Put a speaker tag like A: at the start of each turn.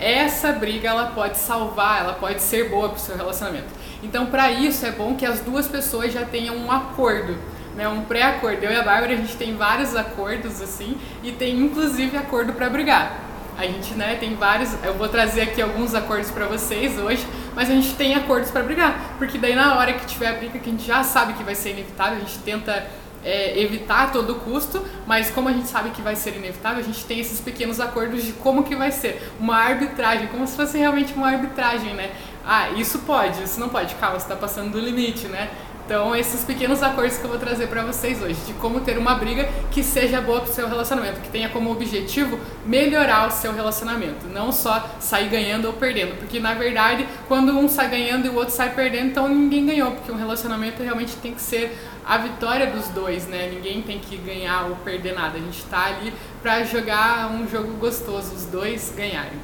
A: essa briga ela pode salvar, ela pode ser boa para o seu relacionamento. Então, para isso é bom que as duas pessoas já tenham um acordo, né, um pré-acordo. Eu e a Bárbara a gente tem vários acordos assim e tem inclusive acordo para brigar. A gente, né, tem vários. Eu vou trazer aqui alguns acordos para vocês hoje, mas a gente tem acordos para brigar, porque daí na hora que tiver a briga que a gente já sabe que vai ser inevitável, a gente tenta é, evitar a todo custo, mas como a gente sabe que vai ser inevitável, a gente tem esses pequenos acordos de como que vai ser. Uma arbitragem, como se fosse realmente uma arbitragem, né? Ah, isso pode, isso não pode. Calma, você está passando do limite, né? Então, esses pequenos acordos que eu vou trazer para vocês hoje, de como ter uma briga que seja boa para o seu relacionamento, que tenha como objetivo melhorar o seu relacionamento, não só sair ganhando ou perdendo, porque na verdade, quando um sai ganhando e o outro sai perdendo, então ninguém ganhou, porque um relacionamento realmente tem que ser a vitória dos dois, né? Ninguém tem que ganhar ou perder nada. A gente está ali para jogar um jogo gostoso, os dois ganharem.